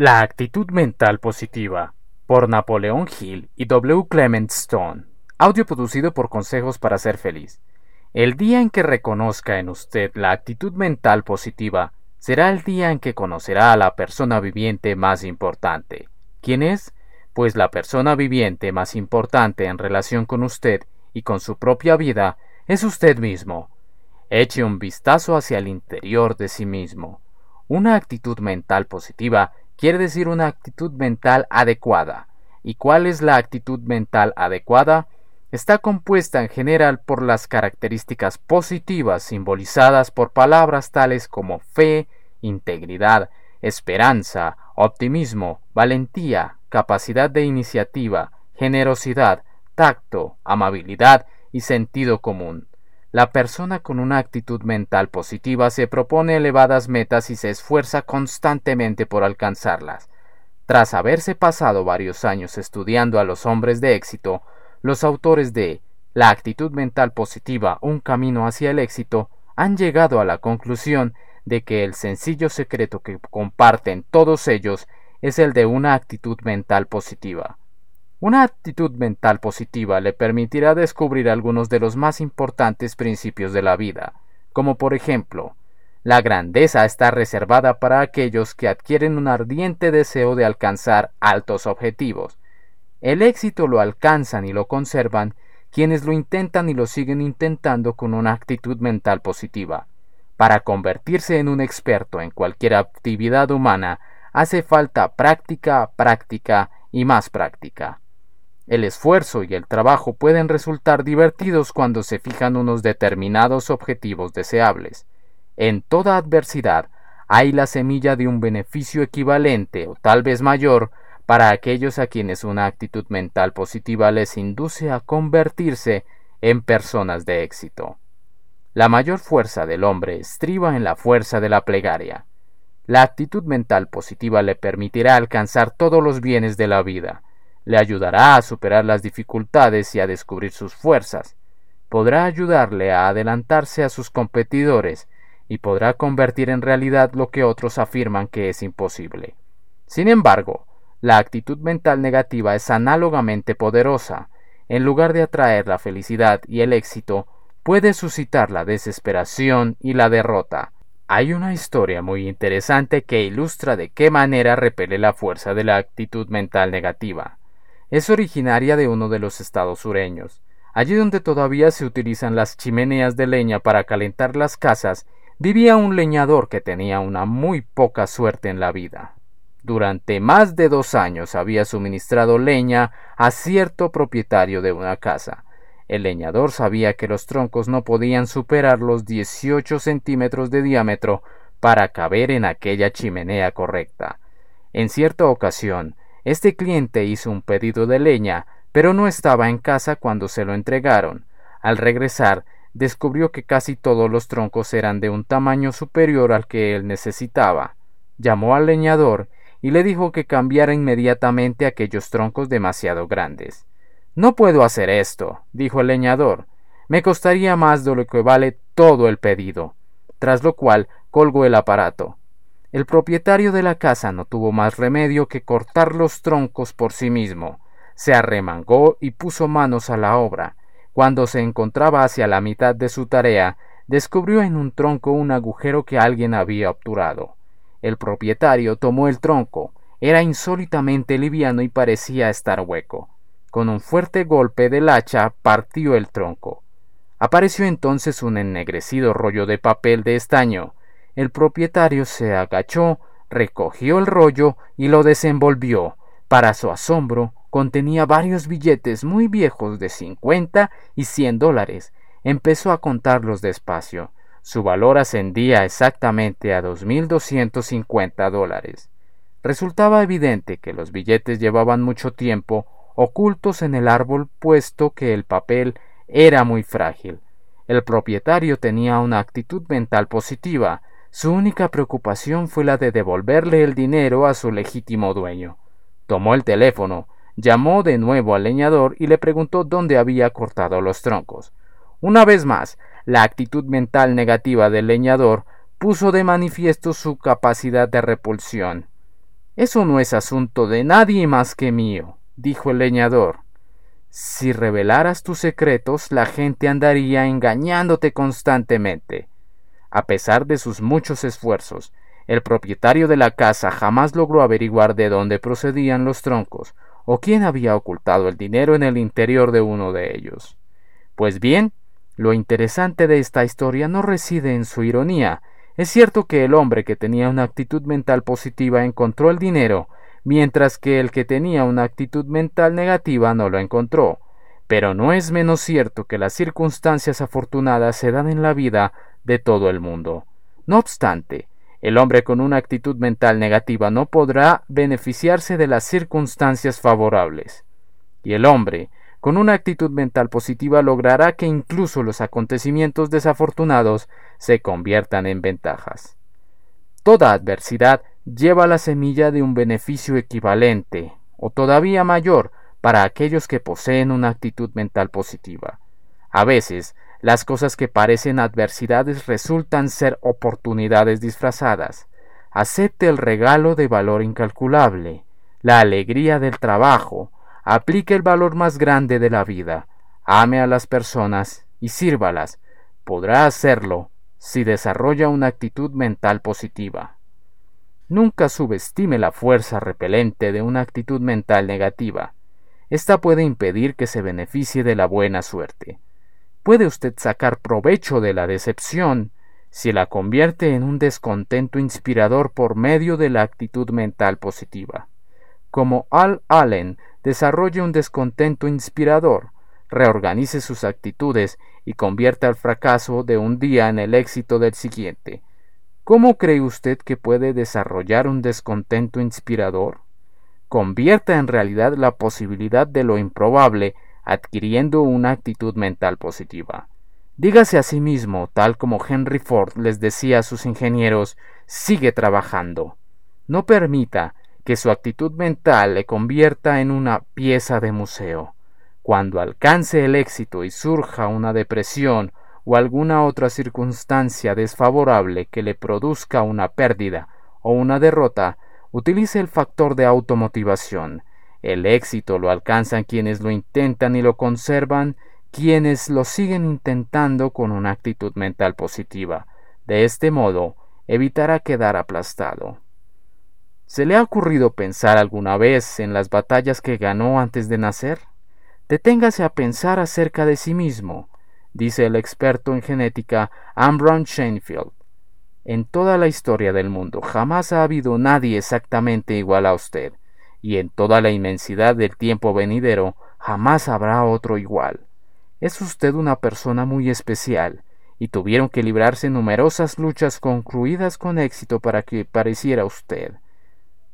La actitud mental positiva por Napoleón Hill y W. Clement Stone. Audio producido por Consejos para ser feliz. El día en que reconozca en usted la actitud mental positiva será el día en que conocerá a la persona viviente más importante. ¿Quién es? Pues la persona viviente más importante en relación con usted y con su propia vida es usted mismo. Eche un vistazo hacia el interior de sí mismo. Una actitud mental positiva quiere decir una actitud mental adecuada. ¿Y cuál es la actitud mental adecuada? Está compuesta en general por las características positivas simbolizadas por palabras tales como fe, integridad, esperanza, optimismo, valentía, capacidad de iniciativa, generosidad, tacto, amabilidad y sentido común. La persona con una actitud mental positiva se propone elevadas metas y se esfuerza constantemente por alcanzarlas. Tras haberse pasado varios años estudiando a los hombres de éxito, los autores de La actitud mental positiva, un camino hacia el éxito, han llegado a la conclusión de que el sencillo secreto que comparten todos ellos es el de una actitud mental positiva. Una actitud mental positiva le permitirá descubrir algunos de los más importantes principios de la vida, como por ejemplo, la grandeza está reservada para aquellos que adquieren un ardiente deseo de alcanzar altos objetivos. El éxito lo alcanzan y lo conservan quienes lo intentan y lo siguen intentando con una actitud mental positiva. Para convertirse en un experto en cualquier actividad humana hace falta práctica, práctica y más práctica. El esfuerzo y el trabajo pueden resultar divertidos cuando se fijan unos determinados objetivos deseables. En toda adversidad hay la semilla de un beneficio equivalente o tal vez mayor para aquellos a quienes una actitud mental positiva les induce a convertirse en personas de éxito. La mayor fuerza del hombre estriba en la fuerza de la plegaria. La actitud mental positiva le permitirá alcanzar todos los bienes de la vida, le ayudará a superar las dificultades y a descubrir sus fuerzas, podrá ayudarle a adelantarse a sus competidores y podrá convertir en realidad lo que otros afirman que es imposible. Sin embargo, la actitud mental negativa es análogamente poderosa. En lugar de atraer la felicidad y el éxito, puede suscitar la desesperación y la derrota. Hay una historia muy interesante que ilustra de qué manera repele la fuerza de la actitud mental negativa. Es originaria de uno de los estados sureños. Allí donde todavía se utilizan las chimeneas de leña para calentar las casas, vivía un leñador que tenía una muy poca suerte en la vida. Durante más de dos años había suministrado leña a cierto propietario de una casa. El leñador sabía que los troncos no podían superar los 18 centímetros de diámetro para caber en aquella chimenea correcta. En cierta ocasión, este cliente hizo un pedido de leña, pero no estaba en casa cuando se lo entregaron. Al regresar, descubrió que casi todos los troncos eran de un tamaño superior al que él necesitaba. Llamó al leñador y le dijo que cambiara inmediatamente aquellos troncos demasiado grandes. No puedo hacer esto, dijo el leñador. Me costaría más de lo que vale todo el pedido. Tras lo cual colgó el aparato. El propietario de la casa no tuvo más remedio que cortar los troncos por sí mismo. Se arremangó y puso manos a la obra. Cuando se encontraba hacia la mitad de su tarea, descubrió en un tronco un agujero que alguien había obturado. El propietario tomó el tronco. Era insólitamente liviano y parecía estar hueco. Con un fuerte golpe del hacha partió el tronco. Apareció entonces un ennegrecido rollo de papel de estaño. El propietario se agachó, recogió el rollo y lo desenvolvió. Para su asombro, contenía varios billetes muy viejos de cincuenta y cien dólares. Empezó a contarlos despacio. Su valor ascendía exactamente a dos mil doscientos cincuenta dólares. Resultaba evidente que los billetes llevaban mucho tiempo ocultos en el árbol puesto que el papel era muy frágil. El propietario tenía una actitud mental positiva, su única preocupación fue la de devolverle el dinero a su legítimo dueño. Tomó el teléfono, llamó de nuevo al leñador y le preguntó dónde había cortado los troncos. Una vez más, la actitud mental negativa del leñador puso de manifiesto su capacidad de repulsión. Eso no es asunto de nadie más que mío, dijo el leñador. Si revelaras tus secretos, la gente andaría engañándote constantemente. A pesar de sus muchos esfuerzos, el propietario de la casa jamás logró averiguar de dónde procedían los troncos o quién había ocultado el dinero en el interior de uno de ellos. Pues bien, lo interesante de esta historia no reside en su ironía. Es cierto que el hombre que tenía una actitud mental positiva encontró el dinero, mientras que el que tenía una actitud mental negativa no lo encontró. Pero no es menos cierto que las circunstancias afortunadas se dan en la vida de todo el mundo. No obstante, el hombre con una actitud mental negativa no podrá beneficiarse de las circunstancias favorables. Y el hombre con una actitud mental positiva logrará que incluso los acontecimientos desafortunados se conviertan en ventajas. Toda adversidad lleva la semilla de un beneficio equivalente, o todavía mayor, para aquellos que poseen una actitud mental positiva. A veces, las cosas que parecen adversidades resultan ser oportunidades disfrazadas. Acepte el regalo de valor incalculable, la alegría del trabajo, aplique el valor más grande de la vida, ame a las personas y sírvalas. Podrá hacerlo si desarrolla una actitud mental positiva. Nunca subestime la fuerza repelente de una actitud mental negativa. Esta puede impedir que se beneficie de la buena suerte puede usted sacar provecho de la decepción si la convierte en un descontento inspirador por medio de la actitud mental positiva. Como Al Allen desarrolle un descontento inspirador, reorganice sus actitudes y convierta el fracaso de un día en el éxito del siguiente. ¿Cómo cree usted que puede desarrollar un descontento inspirador? Convierta en realidad la posibilidad de lo improbable adquiriendo una actitud mental positiva. Dígase a sí mismo, tal como Henry Ford les decía a sus ingenieros, sigue trabajando. No permita que su actitud mental le convierta en una pieza de museo. Cuando alcance el éxito y surja una depresión o alguna otra circunstancia desfavorable que le produzca una pérdida o una derrota, utilice el factor de automotivación el éxito lo alcanzan quienes lo intentan y lo conservan, quienes lo siguen intentando con una actitud mental positiva. De este modo, evitará quedar aplastado. ¿Se le ha ocurrido pensar alguna vez en las batallas que ganó antes de nacer? Deténgase a pensar acerca de sí mismo, dice el experto en genética Ambron Shanefield. En toda la historia del mundo jamás ha habido nadie exactamente igual a usted y en toda la inmensidad del tiempo venidero jamás habrá otro igual. Es usted una persona muy especial, y tuvieron que librarse numerosas luchas concluidas con éxito para que pareciera usted.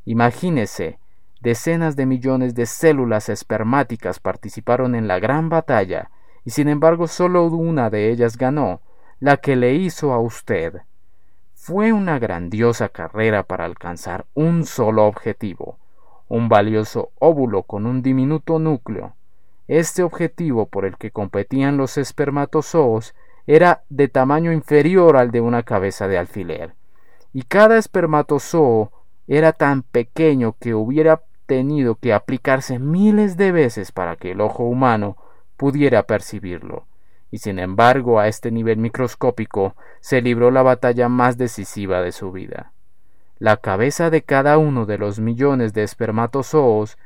Imagínese, decenas de millones de células espermáticas participaron en la gran batalla, y sin embargo solo una de ellas ganó, la que le hizo a usted. Fue una grandiosa carrera para alcanzar un solo objetivo, un valioso óvulo con un diminuto núcleo. Este objetivo por el que competían los espermatozoos era de tamaño inferior al de una cabeza de alfiler, y cada espermatozoo era tan pequeño que hubiera tenido que aplicarse miles de veces para que el ojo humano pudiera percibirlo. Y sin embargo, a este nivel microscópico se libró la batalla más decisiva de su vida. La cabeza de cada uno de los millones de espermatozoos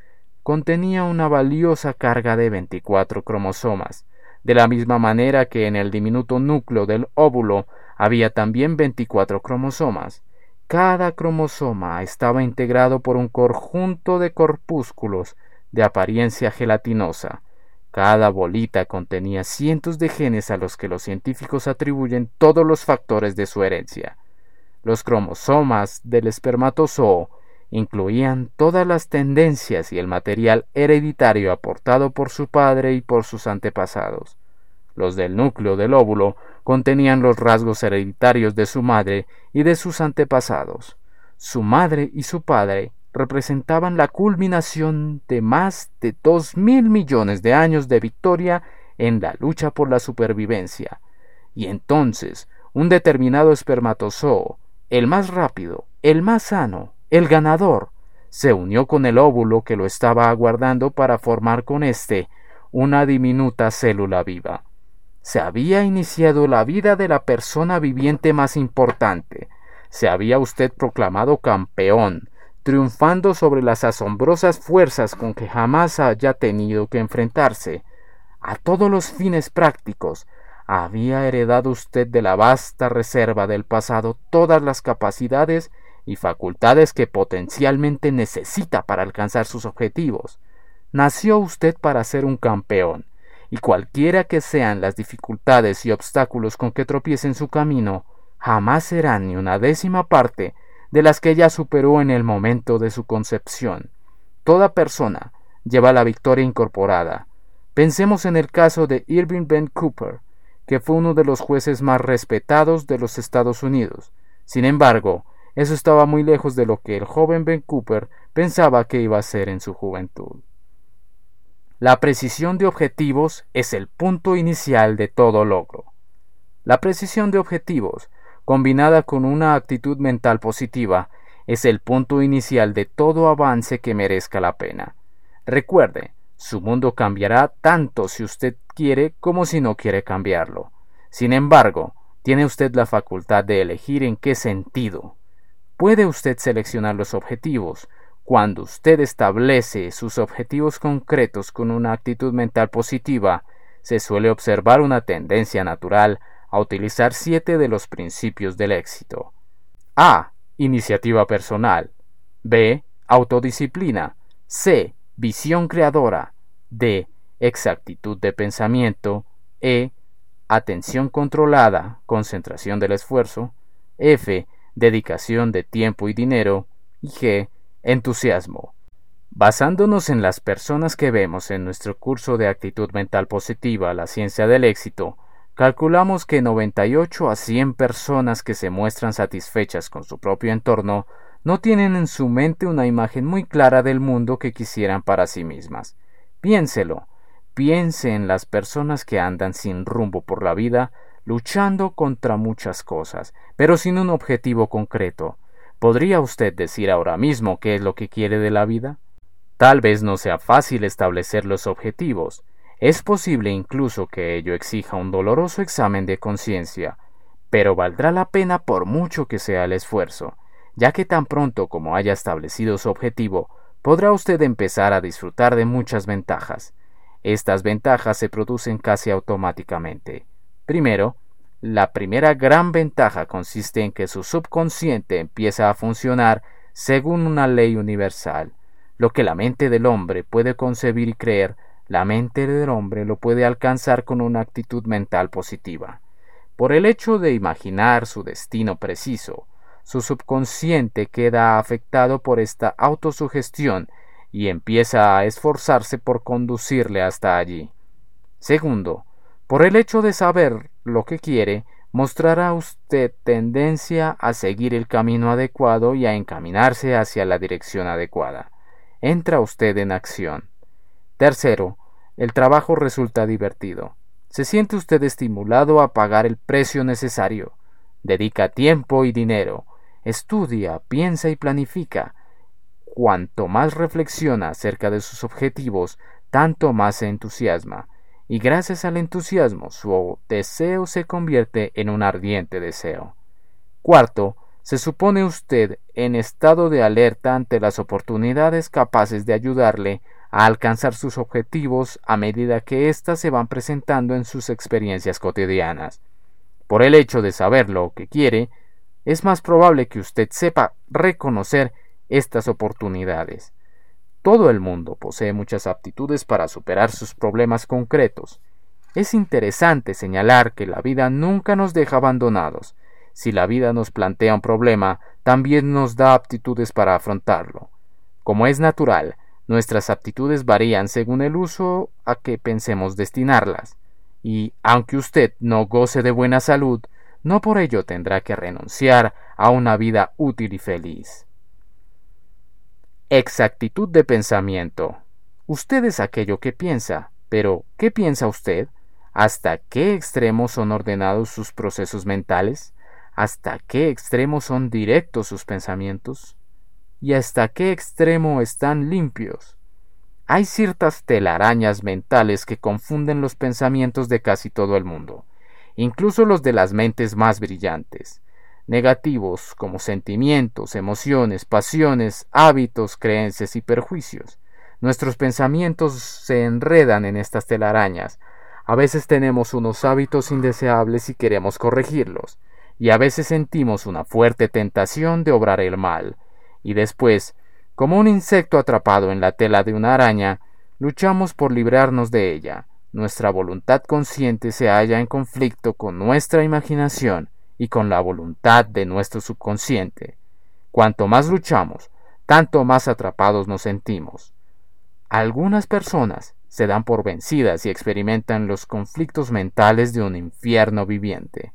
contenía una valiosa carga de 24 cromosomas, de la misma manera que en el diminuto núcleo del óvulo había también 24 cromosomas. Cada cromosoma estaba integrado por un conjunto de corpúsculos de apariencia gelatinosa. Cada bolita contenía cientos de genes a los que los científicos atribuyen todos los factores de su herencia. Los cromosomas del espermatozoo incluían todas las tendencias y el material hereditario aportado por su padre y por sus antepasados. Los del núcleo del óvulo contenían los rasgos hereditarios de su madre y de sus antepasados. Su madre y su padre representaban la culminación de más de dos mil millones de años de victoria en la lucha por la supervivencia. Y entonces, un determinado espermatozoo el más rápido, el más sano, el ganador, se unió con el óvulo que lo estaba aguardando para formar con éste una diminuta célula viva. Se había iniciado la vida de la persona viviente más importante. Se había usted proclamado campeón, triunfando sobre las asombrosas fuerzas con que jamás haya tenido que enfrentarse. A todos los fines prácticos, había heredado usted de la vasta reserva del pasado todas las capacidades y facultades que potencialmente necesita para alcanzar sus objetivos. Nació usted para ser un campeón, y cualquiera que sean las dificultades y obstáculos con que tropiece en su camino, jamás serán ni una décima parte de las que ya superó en el momento de su concepción. Toda persona lleva la victoria incorporada. Pensemos en el caso de Irving Ben Cooper, que fue uno de los jueces más respetados de los Estados Unidos. Sin embargo, eso estaba muy lejos de lo que el joven Ben Cooper pensaba que iba a ser en su juventud. La precisión de objetivos es el punto inicial de todo logro. La precisión de objetivos, combinada con una actitud mental positiva, es el punto inicial de todo avance que merezca la pena. Recuerde, su mundo cambiará tanto si usted quiere como si no quiere cambiarlo. Sin embargo, tiene usted la facultad de elegir en qué sentido. Puede usted seleccionar los objetivos, cuando usted establece sus objetivos concretos con una actitud mental positiva, se suele observar una tendencia natural a utilizar siete de los principios del éxito. A. Iniciativa personal. B. Autodisciplina. C. Visión creadora. D. Exactitud de pensamiento. E. Atención controlada, concentración del esfuerzo. F. Dedicación de tiempo y dinero. Y G Entusiasmo. Basándonos en las personas que vemos en nuestro curso de actitud mental positiva, la ciencia del éxito, calculamos que 98 a 100 personas que se muestran satisfechas con su propio entorno no tienen en su mente una imagen muy clara del mundo que quisieran para sí mismas. Piénselo, piense en las personas que andan sin rumbo por la vida, luchando contra muchas cosas, pero sin un objetivo concreto, ¿Podría usted decir ahora mismo qué es lo que quiere de la vida? Tal vez no sea fácil establecer los objetivos. Es posible incluso que ello exija un doloroso examen de conciencia, pero valdrá la pena por mucho que sea el esfuerzo, ya que tan pronto como haya establecido su objetivo, podrá usted empezar a disfrutar de muchas ventajas. Estas ventajas se producen casi automáticamente. Primero, la primera gran ventaja consiste en que su subconsciente empieza a funcionar según una ley universal. Lo que la mente del hombre puede concebir y creer, la mente del hombre lo puede alcanzar con una actitud mental positiva. Por el hecho de imaginar su destino preciso, su subconsciente queda afectado por esta autosugestión y empieza a esforzarse por conducirle hasta allí. Segundo, por el hecho de saber lo que quiere, mostrará usted tendencia a seguir el camino adecuado y a encaminarse hacia la dirección adecuada. Entra usted en acción. Tercero, el trabajo resulta divertido. Se siente usted estimulado a pagar el precio necesario. Dedica tiempo y dinero. Estudia, piensa y planifica. Cuanto más reflexiona acerca de sus objetivos, tanto más se entusiasma y gracias al entusiasmo su deseo se convierte en un ardiente deseo. Cuarto, se supone usted en estado de alerta ante las oportunidades capaces de ayudarle a alcanzar sus objetivos a medida que éstas se van presentando en sus experiencias cotidianas. Por el hecho de saber lo que quiere, es más probable que usted sepa reconocer estas oportunidades. Todo el mundo posee muchas aptitudes para superar sus problemas concretos. Es interesante señalar que la vida nunca nos deja abandonados. Si la vida nos plantea un problema, también nos da aptitudes para afrontarlo. Como es natural, nuestras aptitudes varían según el uso a que pensemos destinarlas. Y, aunque usted no goce de buena salud, no por ello tendrá que renunciar a una vida útil y feliz. Exactitud de pensamiento. Usted es aquello que piensa, pero ¿qué piensa usted? ¿Hasta qué extremos son ordenados sus procesos mentales? ¿Hasta qué extremos son directos sus pensamientos? y hasta qué extremo están limpios. Hay ciertas telarañas mentales que confunden los pensamientos de casi todo el mundo, incluso los de las mentes más brillantes, negativos como sentimientos, emociones, pasiones, hábitos, creencias y perjuicios. Nuestros pensamientos se enredan en estas telarañas. A veces tenemos unos hábitos indeseables y queremos corregirlos, y a veces sentimos una fuerte tentación de obrar el mal, y después, como un insecto atrapado en la tela de una araña, luchamos por librarnos de ella. Nuestra voluntad consciente se halla en conflicto con nuestra imaginación y con la voluntad de nuestro subconsciente. Cuanto más luchamos, tanto más atrapados nos sentimos. Algunas personas se dan por vencidas y experimentan los conflictos mentales de un infierno viviente.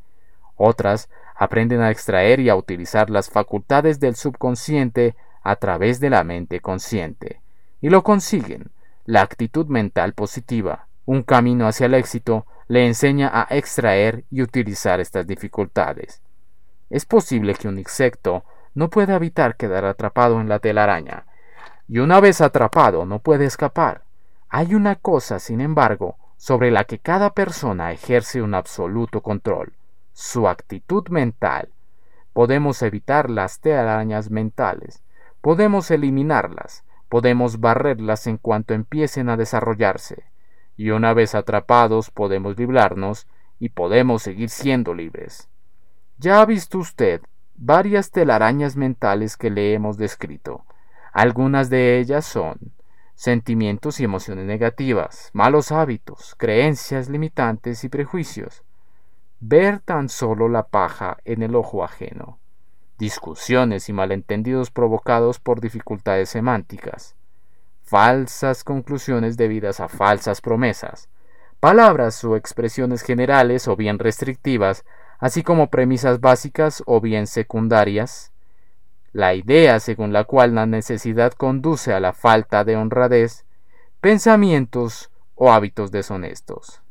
Otras aprenden a extraer y a utilizar las facultades del subconsciente a través de la mente consciente. Y lo consiguen. La actitud mental positiva, un camino hacia el éxito, le enseña a extraer y utilizar estas dificultades. Es posible que un insecto no pueda evitar quedar atrapado en la telaraña, y una vez atrapado no puede escapar. Hay una cosa, sin embargo, sobre la que cada persona ejerce un absoluto control, su actitud mental. Podemos evitar las telarañas mentales, podemos eliminarlas, podemos barrerlas en cuanto empiecen a desarrollarse, y una vez atrapados podemos librarnos y podemos seguir siendo libres. Ya ha visto usted varias telarañas mentales que le hemos descrito. Algunas de ellas son sentimientos y emociones negativas, malos hábitos, creencias limitantes y prejuicios, ver tan solo la paja en el ojo ajeno, discusiones y malentendidos provocados por dificultades semánticas, falsas conclusiones debidas a falsas promesas, palabras o expresiones generales o bien restrictivas, así como premisas básicas o bien secundarias, la idea según la cual la necesidad conduce a la falta de honradez, pensamientos o hábitos deshonestos.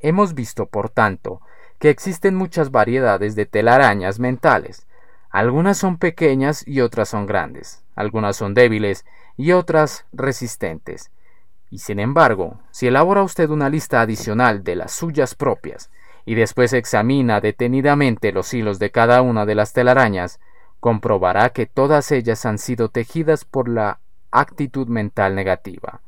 Hemos visto, por tanto, que existen muchas variedades de telarañas mentales. Algunas son pequeñas y otras son grandes, algunas son débiles y otras resistentes. Y sin embargo, si elabora usted una lista adicional de las suyas propias y después examina detenidamente los hilos de cada una de las telarañas, comprobará que todas ellas han sido tejidas por la actitud mental negativa.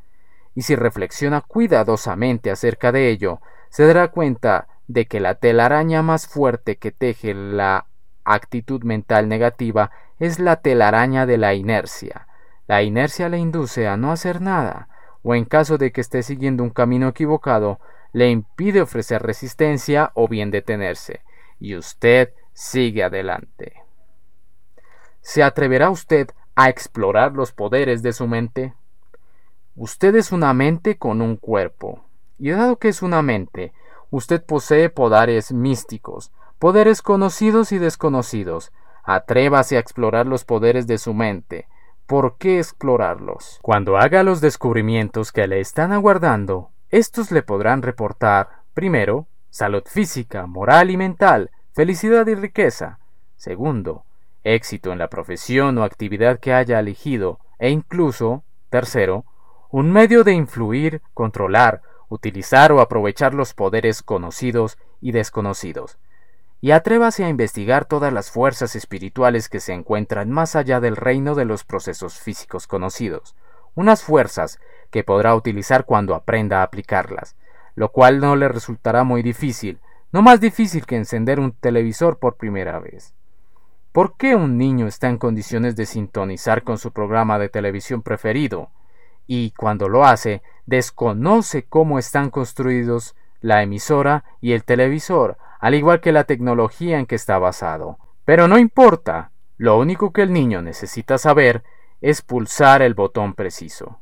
Y si reflexiona cuidadosamente acerca de ello, se dará cuenta de que la telaraña más fuerte que teje la actitud mental negativa es la telaraña de la inercia. La inercia le induce a no hacer nada, o en caso de que esté siguiendo un camino equivocado, le impide ofrecer resistencia o bien detenerse, y usted sigue adelante. ¿Se atreverá usted a explorar los poderes de su mente? Usted es una mente con un cuerpo, y dado que es una mente, usted posee poderes místicos, poderes conocidos y desconocidos. Atrévase a explorar los poderes de su mente. ¿Por qué explorarlos? Cuando haga los descubrimientos que le están aguardando, estos le podrán reportar, primero, salud física, moral y mental, felicidad y riqueza. Segundo, éxito en la profesión o actividad que haya elegido, e incluso, tercero, un medio de influir, controlar utilizar o aprovechar los poderes conocidos y desconocidos, y atrévase a investigar todas las fuerzas espirituales que se encuentran más allá del reino de los procesos físicos conocidos, unas fuerzas que podrá utilizar cuando aprenda a aplicarlas, lo cual no le resultará muy difícil, no más difícil que encender un televisor por primera vez. ¿Por qué un niño está en condiciones de sintonizar con su programa de televisión preferido? y cuando lo hace, desconoce cómo están construidos la emisora y el televisor, al igual que la tecnología en que está basado. Pero no importa, lo único que el niño necesita saber es pulsar el botón preciso.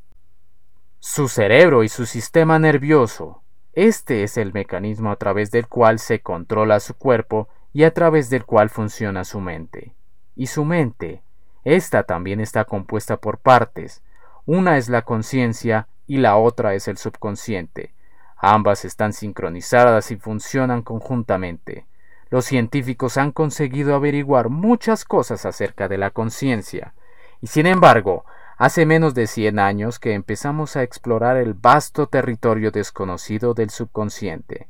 Su cerebro y su sistema nervioso. Este es el mecanismo a través del cual se controla su cuerpo y a través del cual funciona su mente. Y su mente, esta también está compuesta por partes, una es la conciencia y la otra es el subconsciente. Ambas están sincronizadas y funcionan conjuntamente. Los científicos han conseguido averiguar muchas cosas acerca de la conciencia, Y sin embargo, hace menos de 100 años que empezamos a explorar el vasto territorio desconocido del subconsciente,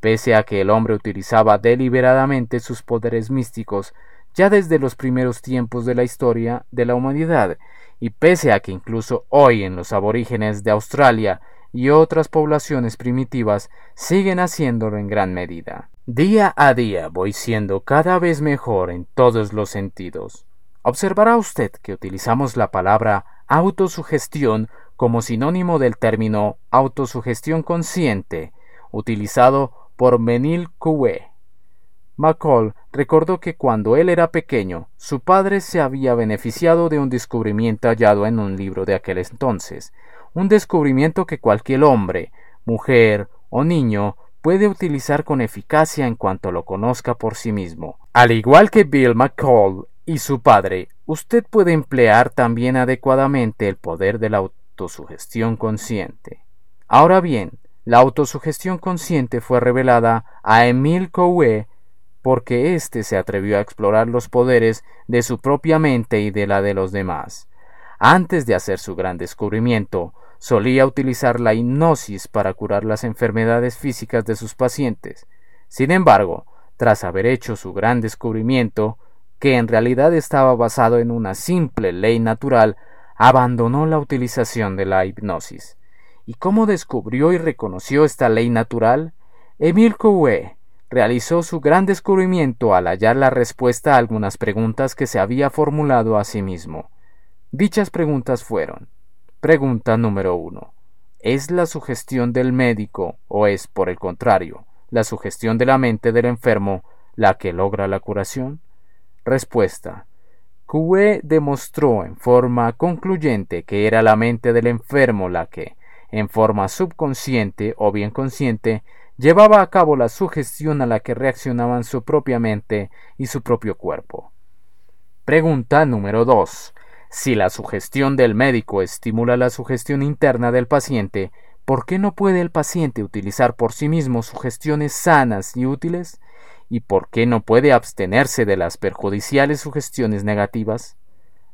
pese a que el hombre utilizaba deliberadamente sus poderes místicos ya desde los primeros tiempos de la historia de la humanidad, y pese a que incluso hoy en los aborígenes de Australia y otras poblaciones primitivas siguen haciéndolo en gran medida. Día a día voy siendo cada vez mejor en todos los sentidos. Observará usted que utilizamos la palabra autosugestión como sinónimo del término autosugestión consciente, utilizado por Menil Coué. McCall recordó que cuando él era pequeño, su padre se había beneficiado de un descubrimiento hallado en un libro de aquel entonces, un descubrimiento que cualquier hombre, mujer o niño puede utilizar con eficacia en cuanto lo conozca por sí mismo. Al igual que Bill McCall y su padre, usted puede emplear también adecuadamente el poder de la autosugestión consciente. Ahora bien, la autosugestión consciente fue revelada a Emil Coué porque éste se atrevió a explorar los poderes de su propia mente y de la de los demás. Antes de hacer su gran descubrimiento, solía utilizar la hipnosis para curar las enfermedades físicas de sus pacientes. Sin embargo, tras haber hecho su gran descubrimiento, que en realidad estaba basado en una simple ley natural, abandonó la utilización de la hipnosis. ¿Y cómo descubrió y reconoció esta ley natural? Emil Coué realizó su gran descubrimiento al hallar la respuesta a algunas preguntas que se había formulado a sí mismo. Dichas preguntas fueron Pregunta número uno. ¿Es la sugestión del médico o es, por el contrario, la sugestión de la mente del enfermo la que logra la curación? Respuesta. Coué demostró en forma concluyente que era la mente del enfermo la que, en forma subconsciente o bien consciente, llevaba a cabo la sugestión a la que reaccionaban su propia mente y su propio cuerpo. Pregunta número 2. Si la sugestión del médico estimula la sugestión interna del paciente, ¿por qué no puede el paciente utilizar por sí mismo sugestiones sanas y útiles? ¿Y por qué no puede abstenerse de las perjudiciales sugestiones negativas?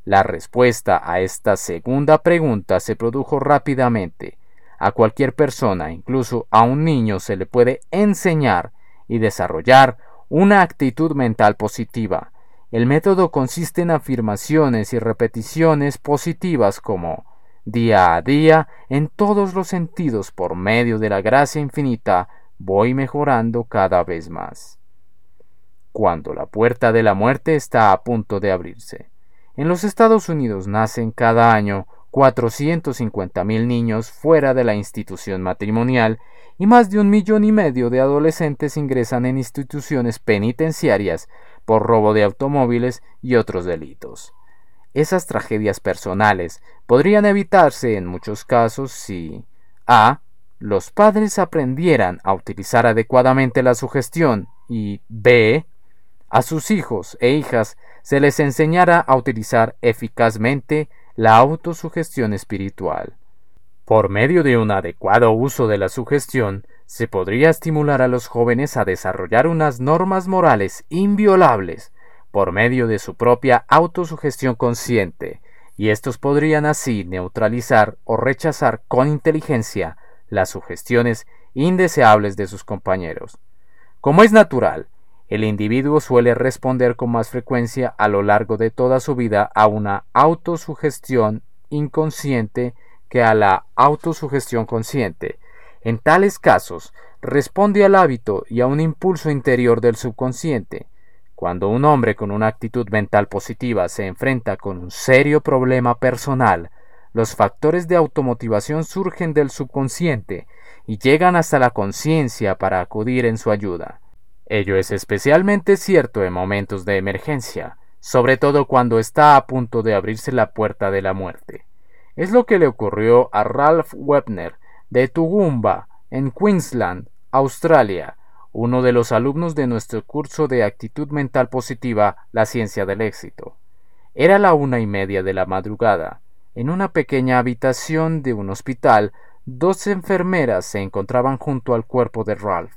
La respuesta a esta segunda pregunta se produjo rápidamente, a cualquier persona, incluso a un niño, se le puede enseñar y desarrollar una actitud mental positiva. El método consiste en afirmaciones y repeticiones positivas como día a día, en todos los sentidos, por medio de la gracia infinita, voy mejorando cada vez más. Cuando la puerta de la muerte está a punto de abrirse. En los Estados Unidos nacen cada año 450.000 niños fuera de la institución matrimonial y más de un millón y medio de adolescentes ingresan en instituciones penitenciarias por robo de automóviles y otros delitos. Esas tragedias personales podrían evitarse en muchos casos si a. los padres aprendieran a utilizar adecuadamente la sugestión y b. a sus hijos e hijas se les enseñara a utilizar eficazmente la autosugestión espiritual. Por medio de un adecuado uso de la sugestión, se podría estimular a los jóvenes a desarrollar unas normas morales inviolables por medio de su propia autosugestión consciente, y estos podrían así neutralizar o rechazar con inteligencia las sugestiones indeseables de sus compañeros. Como es natural, el individuo suele responder con más frecuencia a lo largo de toda su vida a una autosugestión inconsciente que a la autosugestión consciente. En tales casos, responde al hábito y a un impulso interior del subconsciente. Cuando un hombre con una actitud mental positiva se enfrenta con un serio problema personal, los factores de automotivación surgen del subconsciente y llegan hasta la conciencia para acudir en su ayuda. Ello es especialmente cierto en momentos de emergencia, sobre todo cuando está a punto de abrirse la puerta de la muerte. Es lo que le ocurrió a Ralph Webner de Tugumba, en Queensland, Australia, uno de los alumnos de nuestro curso de actitud mental positiva, la ciencia del éxito. Era la una y media de la madrugada. En una pequeña habitación de un hospital, dos enfermeras se encontraban junto al cuerpo de Ralph.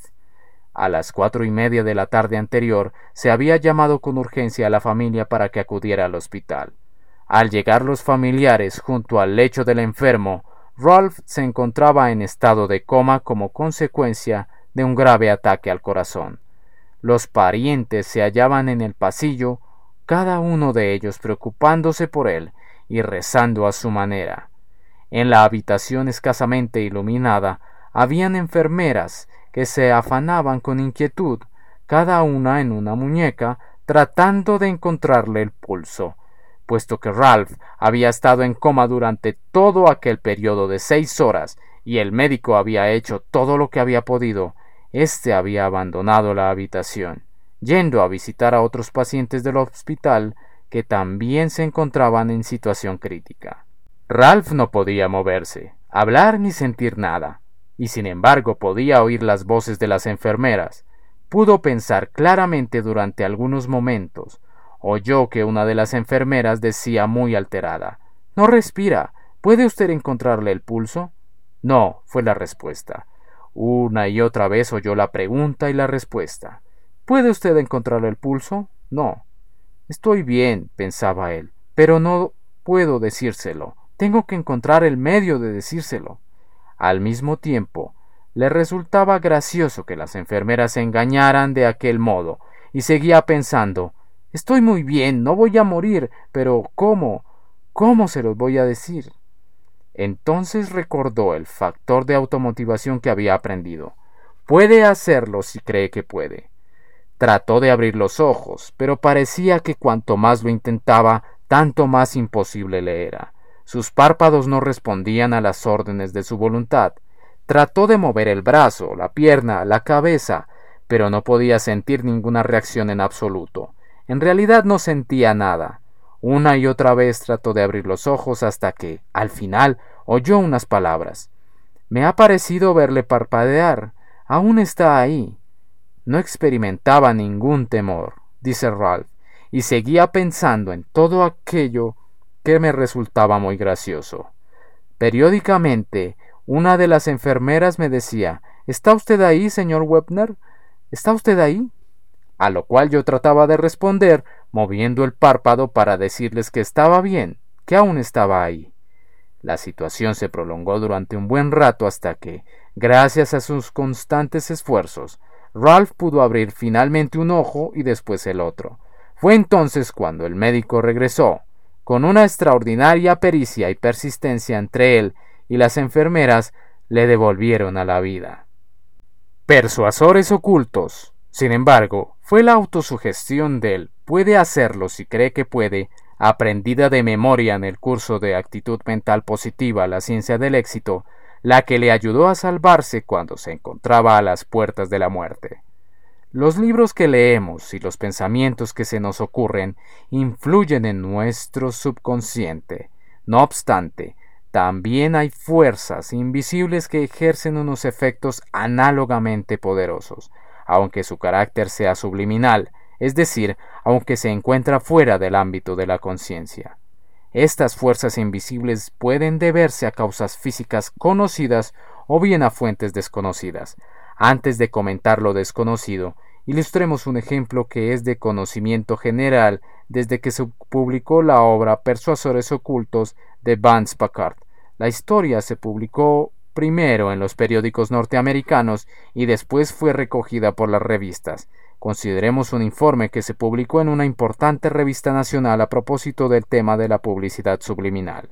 A las cuatro y media de la tarde anterior se había llamado con urgencia a la familia para que acudiera al hospital. Al llegar los familiares junto al lecho del enfermo, Ralph se encontraba en estado de coma como consecuencia de un grave ataque al corazón. Los parientes se hallaban en el pasillo, cada uno de ellos preocupándose por él y rezando a su manera. En la habitación escasamente iluminada habían enfermeras que se afanaban con inquietud, cada una en una muñeca, tratando de encontrarle el pulso puesto que Ralph había estado en coma durante todo aquel periodo de seis horas y el médico había hecho todo lo que había podido, éste había abandonado la habitación, yendo a visitar a otros pacientes del hospital que también se encontraban en situación crítica. Ralph no podía moverse, hablar ni sentir nada, y sin embargo podía oír las voces de las enfermeras. Pudo pensar claramente durante algunos momentos, oyó que una de las enfermeras decía muy alterada No respira. ¿Puede usted encontrarle el pulso? No, fue la respuesta. Una y otra vez oyó la pregunta y la respuesta. ¿Puede usted encontrarle el pulso? No. Estoy bien, pensaba él, pero no puedo decírselo. Tengo que encontrar el medio de decírselo. Al mismo tiempo, le resultaba gracioso que las enfermeras se engañaran de aquel modo, y seguía pensando Estoy muy bien, no voy a morir, pero ¿cómo? ¿Cómo se los voy a decir? Entonces recordó el factor de automotivación que había aprendido. Puede hacerlo si cree que puede. Trató de abrir los ojos, pero parecía que cuanto más lo intentaba, tanto más imposible le era. Sus párpados no respondían a las órdenes de su voluntad. Trató de mover el brazo, la pierna, la cabeza, pero no podía sentir ninguna reacción en absoluto. En realidad no sentía nada. Una y otra vez trató de abrir los ojos hasta que, al final, oyó unas palabras. Me ha parecido verle parpadear. Aún está ahí. No experimentaba ningún temor, dice Ralph, y seguía pensando en todo aquello que me resultaba muy gracioso. Periódicamente, una de las enfermeras me decía ¿Está usted ahí, señor Webner? ¿Está usted ahí? A lo cual yo trataba de responder moviendo el párpado para decirles que estaba bien, que aún estaba ahí. La situación se prolongó durante un buen rato hasta que, gracias a sus constantes esfuerzos, Ralph pudo abrir finalmente un ojo y después el otro. Fue entonces cuando el médico regresó, con una extraordinaria pericia y persistencia entre él y las enfermeras, le devolvieron a la vida. Persuasores ocultos. Sin embargo, fue la autosugestión del puede hacerlo si cree que puede, aprendida de memoria en el curso de actitud mental positiva la ciencia del éxito, la que le ayudó a salvarse cuando se encontraba a las puertas de la muerte. Los libros que leemos y los pensamientos que se nos ocurren influyen en nuestro subconsciente. No obstante, también hay fuerzas invisibles que ejercen unos efectos análogamente poderosos, aunque su carácter sea subliminal, es decir, aunque se encuentra fuera del ámbito de la conciencia. Estas fuerzas invisibles pueden deberse a causas físicas conocidas o bien a fuentes desconocidas. Antes de comentar lo desconocido, ilustremos un ejemplo que es de conocimiento general desde que se publicó la obra Persuasores ocultos de Vance Packard. La historia se publicó primero en los periódicos norteamericanos y después fue recogida por las revistas. Consideremos un informe que se publicó en una importante revista nacional a propósito del tema de la publicidad subliminal.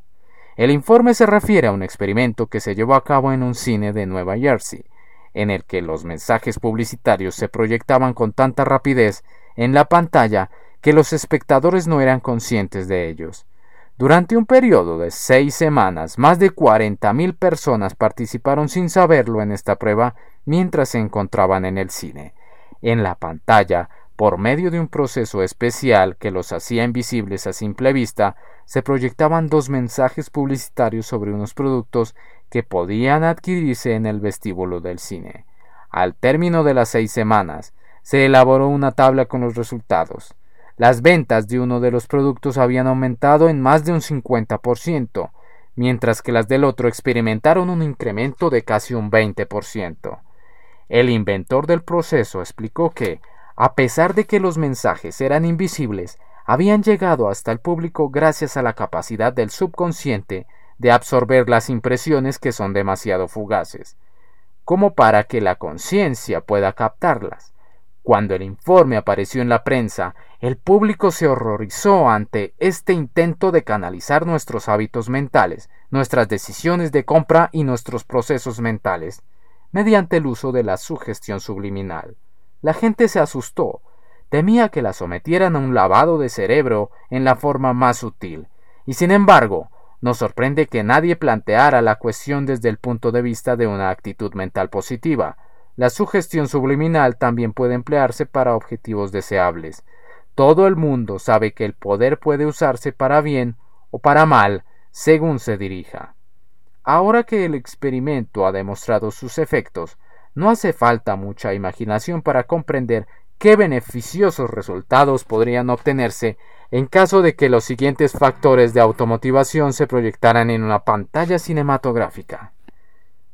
El informe se refiere a un experimento que se llevó a cabo en un cine de Nueva Jersey, en el que los mensajes publicitarios se proyectaban con tanta rapidez en la pantalla que los espectadores no eran conscientes de ellos. Durante un periodo de seis semanas, más de 40.000 personas participaron sin saberlo en esta prueba mientras se encontraban en el cine. En la pantalla, por medio de un proceso especial que los hacía invisibles a simple vista, se proyectaban dos mensajes publicitarios sobre unos productos que podían adquirirse en el vestíbulo del cine. Al término de las seis semanas, se elaboró una tabla con los resultados. Las ventas de uno de los productos habían aumentado en más de un 50%, mientras que las del otro experimentaron un incremento de casi un 20%. El inventor del proceso explicó que, a pesar de que los mensajes eran invisibles, habían llegado hasta el público gracias a la capacidad del subconsciente de absorber las impresiones que son demasiado fugaces, como para que la conciencia pueda captarlas. Cuando el informe apareció en la prensa, el público se horrorizó ante este intento de canalizar nuestros hábitos mentales, nuestras decisiones de compra y nuestros procesos mentales, mediante el uso de la sugestión subliminal. La gente se asustó, temía que la sometieran a un lavado de cerebro en la forma más sutil, y sin embargo, nos sorprende que nadie planteara la cuestión desde el punto de vista de una actitud mental positiva. La sugestión subliminal también puede emplearse para objetivos deseables. Todo el mundo sabe que el poder puede usarse para bien o para mal, según se dirija. Ahora que el experimento ha demostrado sus efectos, no hace falta mucha imaginación para comprender qué beneficiosos resultados podrían obtenerse en caso de que los siguientes factores de automotivación se proyectaran en una pantalla cinematográfica.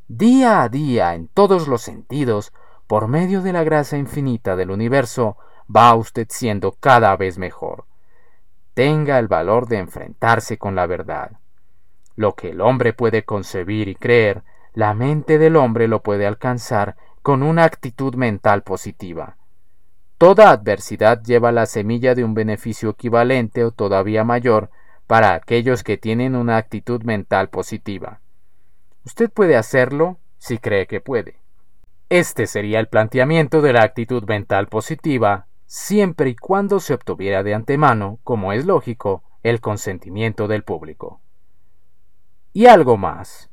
Día a día, en todos los sentidos, por medio de la gracia infinita del universo, va usted siendo cada vez mejor. Tenga el valor de enfrentarse con la verdad. Lo que el hombre puede concebir y creer, la mente del hombre lo puede alcanzar con una actitud mental positiva. Toda adversidad lleva la semilla de un beneficio equivalente o todavía mayor para aquellos que tienen una actitud mental positiva. Usted puede hacerlo si cree que puede. Este sería el planteamiento de la actitud mental positiva siempre y cuando se obtuviera de antemano, como es lógico, el consentimiento del público. Y algo más.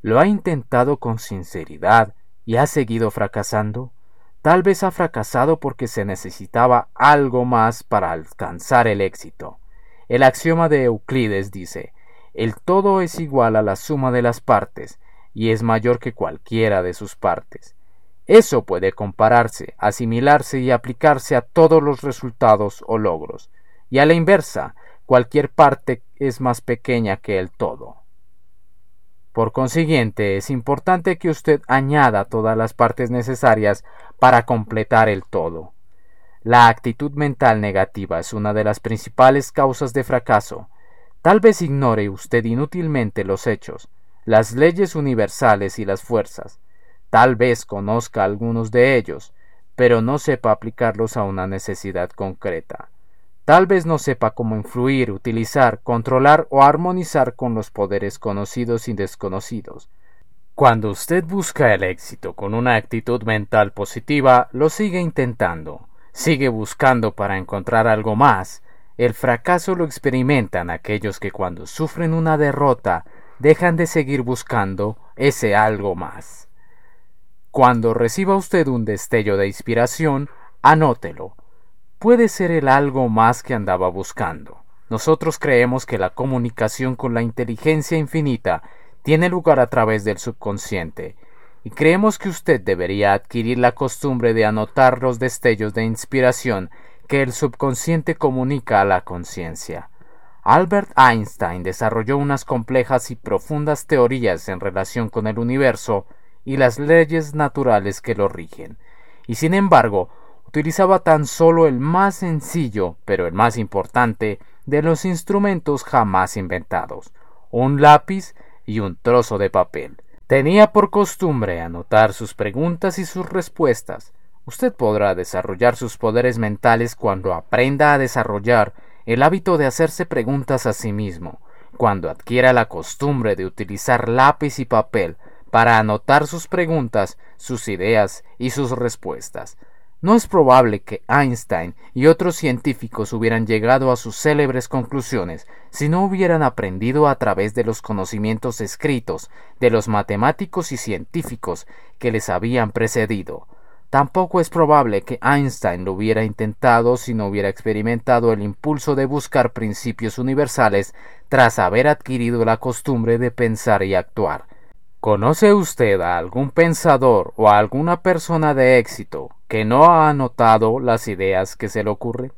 ¿Lo ha intentado con sinceridad y ha seguido fracasando? Tal vez ha fracasado porque se necesitaba algo más para alcanzar el éxito. El axioma de Euclides dice, el todo es igual a la suma de las partes, y es mayor que cualquiera de sus partes. Eso puede compararse, asimilarse y aplicarse a todos los resultados o logros, y a la inversa, cualquier parte es más pequeña que el todo. Por consiguiente, es importante que usted añada todas las partes necesarias para completar el todo. La actitud mental negativa es una de las principales causas de fracaso. Tal vez ignore usted inútilmente los hechos, las leyes universales y las fuerzas. Tal vez conozca algunos de ellos, pero no sepa aplicarlos a una necesidad concreta. Tal vez no sepa cómo influir, utilizar, controlar o armonizar con los poderes conocidos y desconocidos. Cuando usted busca el éxito con una actitud mental positiva, lo sigue intentando, sigue buscando para encontrar algo más. El fracaso lo experimentan aquellos que cuando sufren una derrota dejan de seguir buscando ese algo más. Cuando reciba usted un destello de inspiración, anótelo, puede ser el algo más que andaba buscando. Nosotros creemos que la comunicación con la inteligencia infinita tiene lugar a través del subconsciente, y creemos que usted debería adquirir la costumbre de anotar los destellos de inspiración que el subconsciente comunica a la conciencia. Albert Einstein desarrolló unas complejas y profundas teorías en relación con el universo y las leyes naturales que lo rigen, y sin embargo utilizaba tan solo el más sencillo, pero el más importante, de los instrumentos jamás inventados, un lápiz y un trozo de papel. Tenía por costumbre anotar sus preguntas y sus respuestas. Usted podrá desarrollar sus poderes mentales cuando aprenda a desarrollar el hábito de hacerse preguntas a sí mismo, cuando adquiera la costumbre de utilizar lápiz y papel para anotar sus preguntas, sus ideas y sus respuestas. No es probable que Einstein y otros científicos hubieran llegado a sus célebres conclusiones si no hubieran aprendido a través de los conocimientos escritos de los matemáticos y científicos que les habían precedido. Tampoco es probable que Einstein lo hubiera intentado si no hubiera experimentado el impulso de buscar principios universales tras haber adquirido la costumbre de pensar y actuar. ¿Conoce usted a algún pensador o a alguna persona de éxito que no ha anotado las ideas que se le ocurren?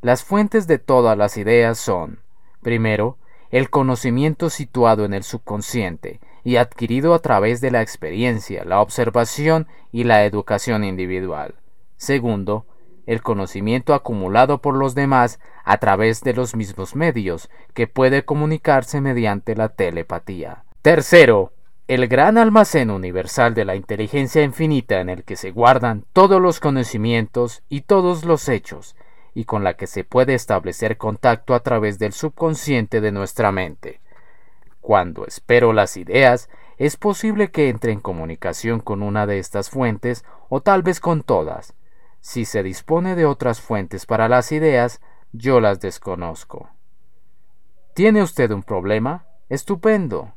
Las fuentes de todas las ideas son, primero, el conocimiento situado en el subconsciente y adquirido a través de la experiencia, la observación y la educación individual. Segundo, el conocimiento acumulado por los demás a través de los mismos medios, que puede comunicarse mediante la telepatía. Tercero, el gran almacén universal de la inteligencia infinita en el que se guardan todos los conocimientos y todos los hechos, y con la que se puede establecer contacto a través del subconsciente de nuestra mente. Cuando espero las ideas, es posible que entre en comunicación con una de estas fuentes o tal vez con todas. Si se dispone de otras fuentes para las ideas, yo las desconozco. ¿Tiene usted un problema? Estupendo.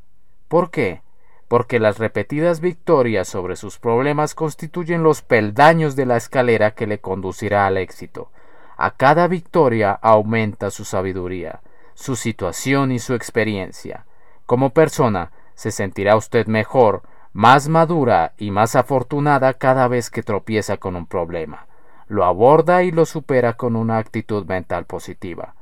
¿Por qué? Porque las repetidas victorias sobre sus problemas constituyen los peldaños de la escalera que le conducirá al éxito. A cada victoria aumenta su sabiduría, su situación y su experiencia. Como persona, se sentirá usted mejor, más madura y más afortunada cada vez que tropieza con un problema. Lo aborda y lo supera con una actitud mental positiva.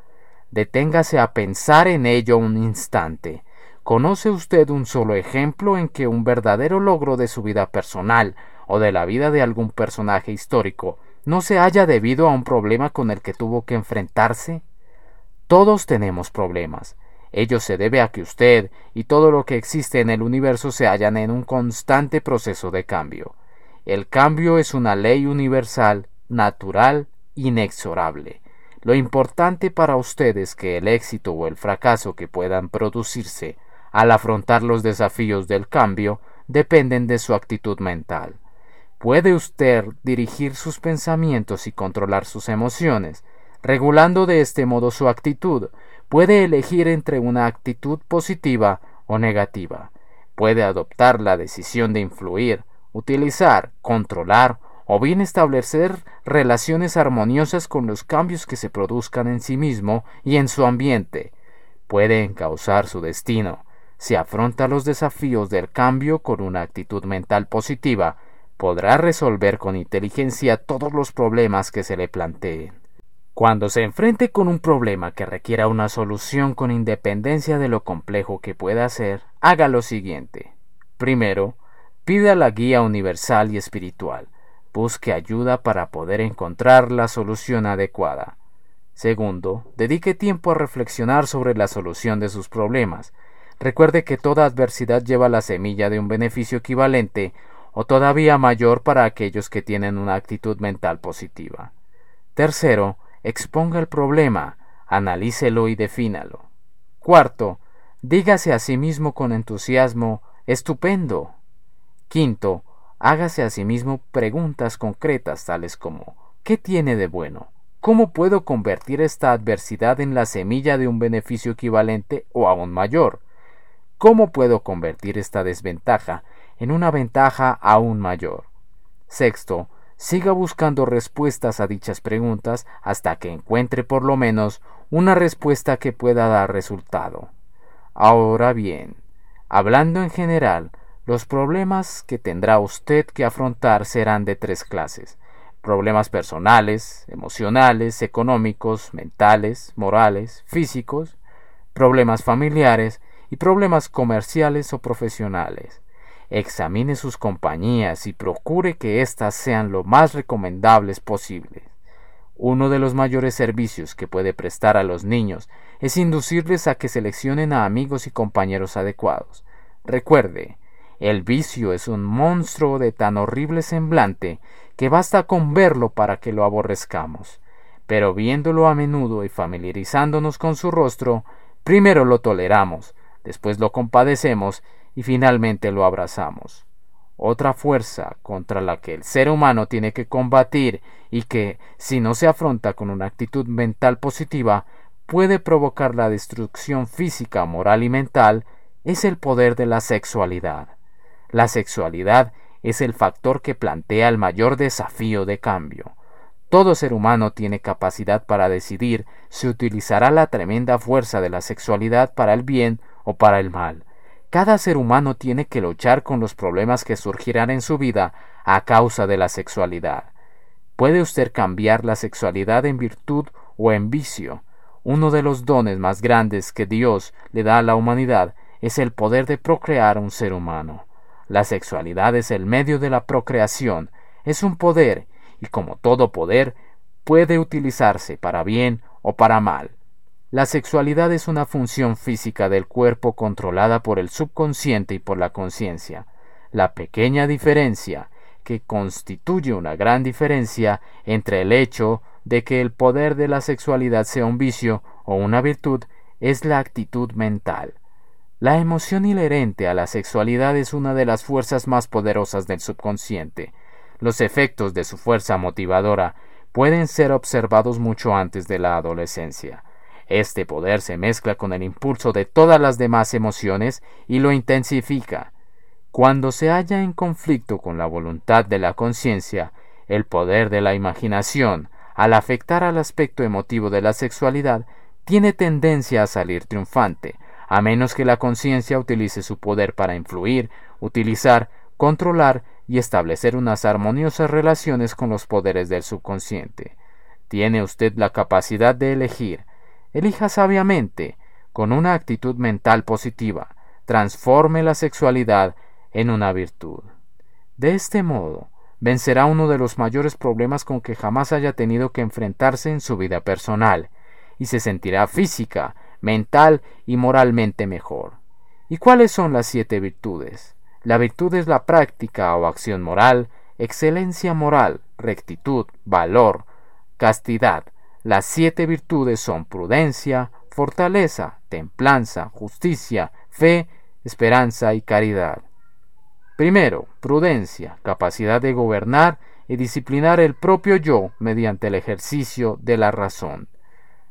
Deténgase a pensar en ello un instante. ¿Conoce usted un solo ejemplo en que un verdadero logro de su vida personal o de la vida de algún personaje histórico no se haya debido a un problema con el que tuvo que enfrentarse? Todos tenemos problemas, Ello se debe a que usted y todo lo que existe en el universo se hallan en un constante proceso de cambio. El cambio es una ley universal, natural, inexorable. Lo importante para usted es que el éxito o el fracaso que puedan producirse al afrontar los desafíos del cambio dependen de su actitud mental. Puede usted dirigir sus pensamientos y controlar sus emociones, regulando de este modo su actitud, puede elegir entre una actitud positiva o negativa. Puede adoptar la decisión de influir, utilizar, controlar o bien establecer relaciones armoniosas con los cambios que se produzcan en sí mismo y en su ambiente. Puede encauzar su destino. Si afronta los desafíos del cambio con una actitud mental positiva, podrá resolver con inteligencia todos los problemas que se le planteen. Cuando se enfrente con un problema que requiera una solución con independencia de lo complejo que pueda ser, haga lo siguiente. Primero, pida la guía universal y espiritual. Busque ayuda para poder encontrar la solución adecuada. Segundo, dedique tiempo a reflexionar sobre la solución de sus problemas. Recuerde que toda adversidad lleva la semilla de un beneficio equivalente o todavía mayor para aquellos que tienen una actitud mental positiva. Tercero, exponga el problema, analícelo y defínalo. Cuarto, dígase a sí mismo con entusiasmo, estupendo. Quinto, hágase a sí mismo preguntas concretas tales como ¿qué tiene de bueno? ¿Cómo puedo convertir esta adversidad en la semilla de un beneficio equivalente o aún mayor? ¿Cómo puedo convertir esta desventaja en una ventaja aún mayor? Sexto, siga buscando respuestas a dichas preguntas hasta que encuentre por lo menos una respuesta que pueda dar resultado. Ahora bien, hablando en general, los problemas que tendrá usted que afrontar serán de tres clases problemas personales, emocionales, económicos, mentales, morales, físicos, problemas familiares y problemas comerciales o profesionales. Examine sus compañías y procure que éstas sean lo más recomendables posibles. Uno de los mayores servicios que puede prestar a los niños es inducirles a que seleccionen a amigos y compañeros adecuados. Recuerde, el vicio es un monstruo de tan horrible semblante que basta con verlo para que lo aborrezcamos. Pero viéndolo a menudo y familiarizándonos con su rostro, primero lo toleramos, después lo compadecemos y finalmente lo abrazamos. Otra fuerza contra la que el ser humano tiene que combatir y que, si no se afronta con una actitud mental positiva, puede provocar la destrucción física, moral y mental, es el poder de la sexualidad. La sexualidad es el factor que plantea el mayor desafío de cambio. Todo ser humano tiene capacidad para decidir si utilizará la tremenda fuerza de la sexualidad para el bien o para el mal. Cada ser humano tiene que luchar con los problemas que surgirán en su vida a causa de la sexualidad. Puede usted cambiar la sexualidad en virtud o en vicio. Uno de los dones más grandes que Dios le da a la humanidad es el poder de procrear un ser humano. La sexualidad es el medio de la procreación, es un poder, y como todo poder, puede utilizarse para bien o para mal. La sexualidad es una función física del cuerpo controlada por el subconsciente y por la conciencia. La pequeña diferencia, que constituye una gran diferencia entre el hecho de que el poder de la sexualidad sea un vicio o una virtud, es la actitud mental. La emoción inherente a la sexualidad es una de las fuerzas más poderosas del subconsciente. Los efectos de su fuerza motivadora pueden ser observados mucho antes de la adolescencia. Este poder se mezcla con el impulso de todas las demás emociones y lo intensifica. Cuando se halla en conflicto con la voluntad de la conciencia, el poder de la imaginación, al afectar al aspecto emotivo de la sexualidad, tiene tendencia a salir triunfante, a menos que la conciencia utilice su poder para influir, utilizar, controlar y establecer unas armoniosas relaciones con los poderes del subconsciente. Tiene usted la capacidad de elegir. Elija sabiamente, con una actitud mental positiva, transforme la sexualidad en una virtud. De este modo, vencerá uno de los mayores problemas con que jamás haya tenido que enfrentarse en su vida personal, y se sentirá física, mental y moralmente mejor. ¿Y cuáles son las siete virtudes? La virtud es la práctica o acción moral, excelencia moral, rectitud, valor, castidad. Las siete virtudes son prudencia, fortaleza, templanza, justicia, fe, esperanza y caridad. Primero, prudencia, capacidad de gobernar y disciplinar el propio yo mediante el ejercicio de la razón.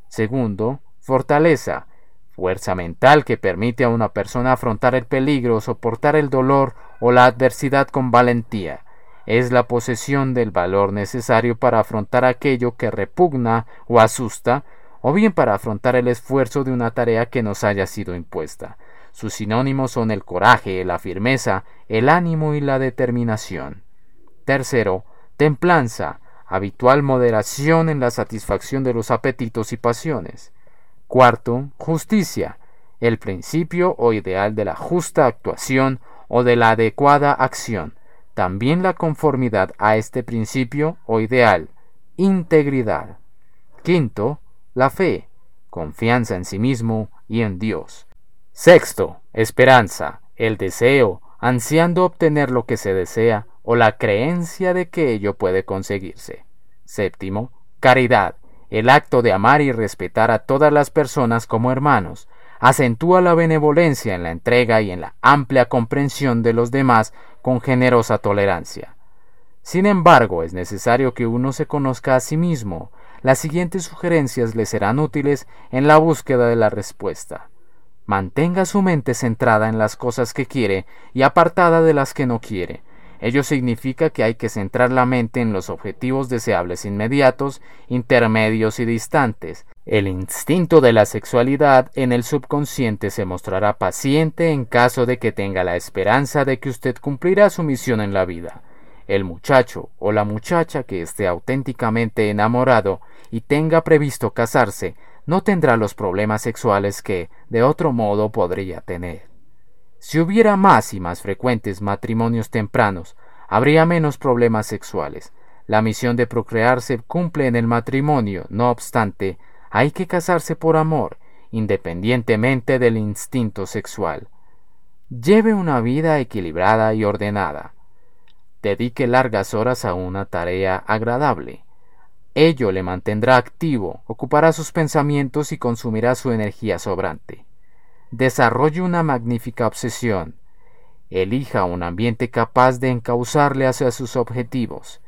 Segundo, fortaleza, fuerza mental que permite a una persona afrontar el peligro, soportar el dolor o la adversidad con valentía. Es la posesión del valor necesario para afrontar aquello que repugna o asusta, o bien para afrontar el esfuerzo de una tarea que nos haya sido impuesta. Sus sinónimos son el coraje, la firmeza, el ánimo y la determinación. Tercero, templanza, habitual moderación en la satisfacción de los apetitos y pasiones. Cuarto, justicia, el principio o ideal de la justa actuación o de la adecuada acción, también la conformidad a este principio o ideal, integridad. Quinto, la fe, confianza en sí mismo y en Dios. Sexto, esperanza, el deseo, ansiando obtener lo que se desea o la creencia de que ello puede conseguirse. Séptimo, caridad, el acto de amar y respetar a todas las personas como hermanos, acentúa la benevolencia en la entrega y en la amplia comprensión de los demás con generosa tolerancia. Sin embargo, es necesario que uno se conozca a sí mismo. Las siguientes sugerencias le serán útiles en la búsqueda de la respuesta. Mantenga su mente centrada en las cosas que quiere y apartada de las que no quiere. Ello significa que hay que centrar la mente en los objetivos deseables inmediatos, intermedios y distantes. El instinto de la sexualidad en el subconsciente se mostrará paciente en caso de que tenga la esperanza de que usted cumplirá su misión en la vida. El muchacho o la muchacha que esté auténticamente enamorado y tenga previsto casarse no tendrá los problemas sexuales que, de otro modo, podría tener. Si hubiera más y más frecuentes matrimonios tempranos, habría menos problemas sexuales. La misión de procrear se cumple en el matrimonio, no obstante, hay que casarse por amor, independientemente del instinto sexual. Lleve una vida equilibrada y ordenada. Dedique largas horas a una tarea agradable. Ello le mantendrá activo, ocupará sus pensamientos y consumirá su energía sobrante. Desarrolle una magnífica obsesión. Elija un ambiente capaz de encauzarle hacia sus objetivos.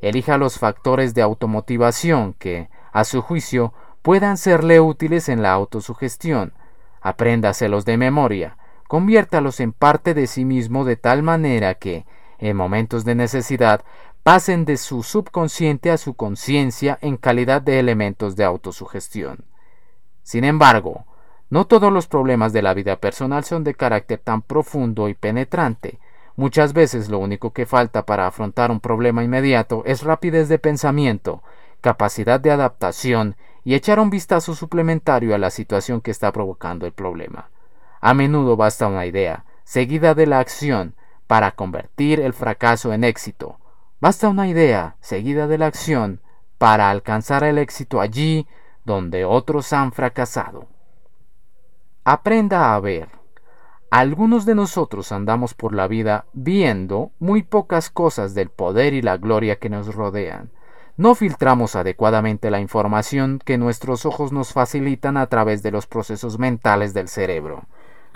Elija los factores de automotivación que, a su juicio, puedan serle útiles en la autosugestión. Apréndaselos de memoria, conviértalos en parte de sí mismo de tal manera que, en momentos de necesidad, pasen de su subconsciente a su conciencia en calidad de elementos de autosugestión. Sin embargo, no todos los problemas de la vida personal son de carácter tan profundo y penetrante. Muchas veces lo único que falta para afrontar un problema inmediato es rapidez de pensamiento, capacidad de adaptación y echar un vistazo suplementario a la situación que está provocando el problema. A menudo basta una idea, seguida de la acción, para convertir el fracaso en éxito. Basta una idea, seguida de la acción, para alcanzar el éxito allí donde otros han fracasado. Aprenda a ver. Algunos de nosotros andamos por la vida viendo muy pocas cosas del poder y la gloria que nos rodean. No filtramos adecuadamente la información que nuestros ojos nos facilitan a través de los procesos mentales del cerebro.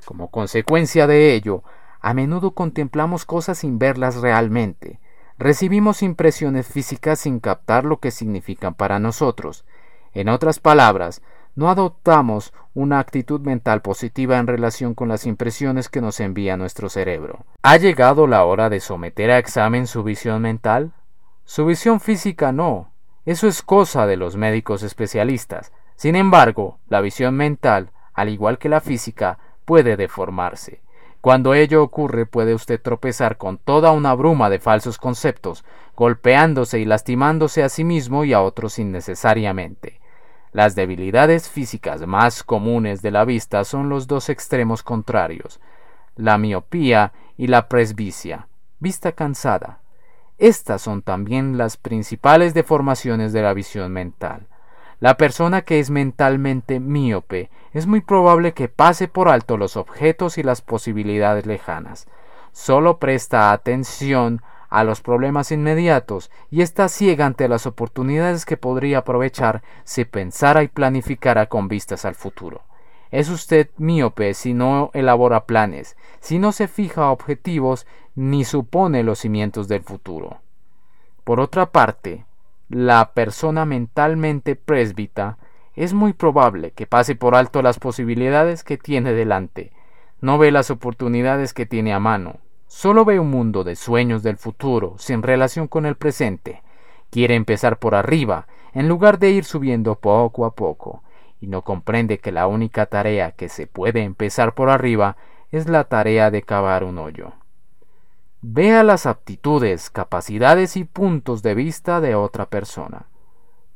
Como consecuencia de ello, a menudo contemplamos cosas sin verlas realmente. Recibimos impresiones físicas sin captar lo que significan para nosotros. En otras palabras, no adoptamos una actitud mental positiva en relación con las impresiones que nos envía nuestro cerebro. ¿Ha llegado la hora de someter a examen su visión mental? Su visión física no. Eso es cosa de los médicos especialistas. Sin embargo, la visión mental, al igual que la física, puede deformarse. Cuando ello ocurre puede usted tropezar con toda una bruma de falsos conceptos, golpeándose y lastimándose a sí mismo y a otros innecesariamente. Las debilidades físicas más comunes de la vista son los dos extremos contrarios, la miopía y la presbicia, vista cansada. Estas son también las principales deformaciones de la visión mental. La persona que es mentalmente míope es muy probable que pase por alto los objetos y las posibilidades lejanas. Solo presta atención a los problemas inmediatos y está ciega ante las oportunidades que podría aprovechar si pensara y planificara con vistas al futuro. Es usted míope si no elabora planes, si no se fija objetivos ni supone los cimientos del futuro. Por otra parte, la persona mentalmente presbita es muy probable que pase por alto las posibilidades que tiene delante, no ve las oportunidades que tiene a mano, Solo ve un mundo de sueños del futuro sin relación con el presente. Quiere empezar por arriba, en lugar de ir subiendo poco a poco, y no comprende que la única tarea que se puede empezar por arriba es la tarea de cavar un hoyo. Vea las aptitudes, capacidades y puntos de vista de otra persona.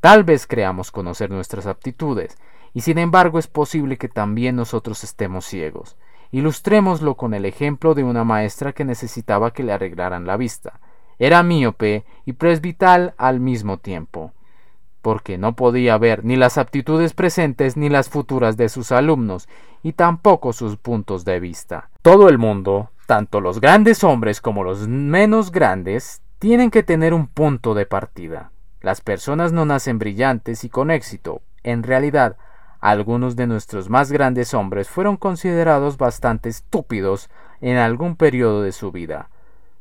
Tal vez creamos conocer nuestras aptitudes, y sin embargo es posible que también nosotros estemos ciegos. Ilustrémoslo con el ejemplo de una maestra que necesitaba que le arreglaran la vista. Era míope y presbital al mismo tiempo, porque no podía ver ni las aptitudes presentes ni las futuras de sus alumnos, y tampoco sus puntos de vista. Todo el mundo, tanto los grandes hombres como los menos grandes, tienen que tener un punto de partida. Las personas no nacen brillantes y con éxito. En realidad, algunos de nuestros más grandes hombres fueron considerados bastante estúpidos en algún periodo de su vida.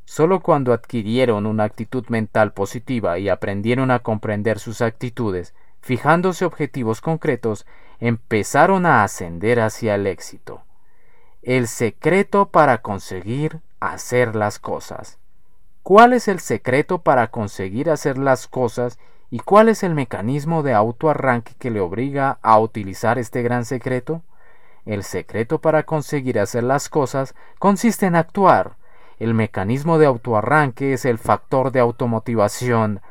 Solo cuando adquirieron una actitud mental positiva y aprendieron a comprender sus actitudes, fijándose objetivos concretos, empezaron a ascender hacia el éxito. El secreto para conseguir hacer las cosas. ¿Cuál es el secreto para conseguir hacer las cosas ¿Y cuál es el mecanismo de autoarranque que le obliga a utilizar este gran secreto? El secreto para conseguir hacer las cosas consiste en actuar. El mecanismo de autoarranque es el factor de automotivación.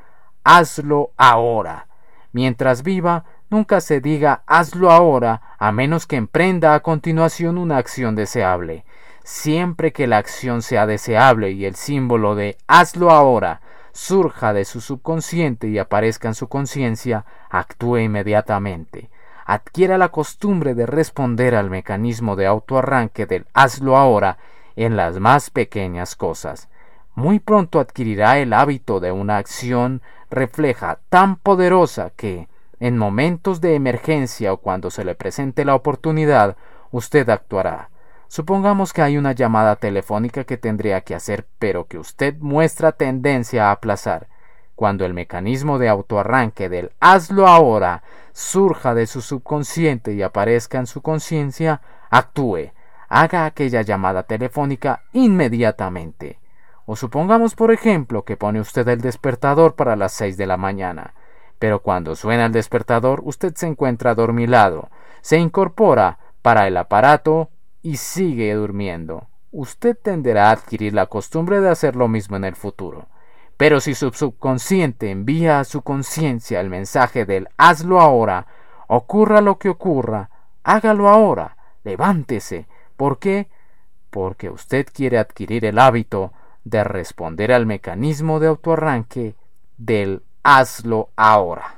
Hazlo ahora. Mientras viva, nunca se diga hazlo ahora a menos que emprenda a continuación una acción deseable. Siempre que la acción sea deseable y el símbolo de hazlo ahora surja de su subconsciente y aparezca en su conciencia, actúe inmediatamente. Adquiera la costumbre de responder al mecanismo de autoarranque del hazlo ahora en las más pequeñas cosas. Muy pronto adquirirá el hábito de una acción refleja tan poderosa que, en momentos de emergencia o cuando se le presente la oportunidad, usted actuará. Supongamos que hay una llamada telefónica que tendría que hacer, pero que usted muestra tendencia a aplazar. Cuando el mecanismo de autoarranque del hazlo ahora surja de su subconsciente y aparezca en su conciencia, actúe, haga aquella llamada telefónica inmediatamente. O supongamos, por ejemplo, que pone usted el despertador para las seis de la mañana, pero cuando suena el despertador usted se encuentra adormilado, se incorpora para el aparato y sigue durmiendo, usted tenderá a adquirir la costumbre de hacer lo mismo en el futuro. Pero si su subconsciente envía a su conciencia el mensaje del hazlo ahora, ocurra lo que ocurra, hágalo ahora, levántese. ¿Por qué? Porque usted quiere adquirir el hábito de responder al mecanismo de autoarranque del hazlo ahora.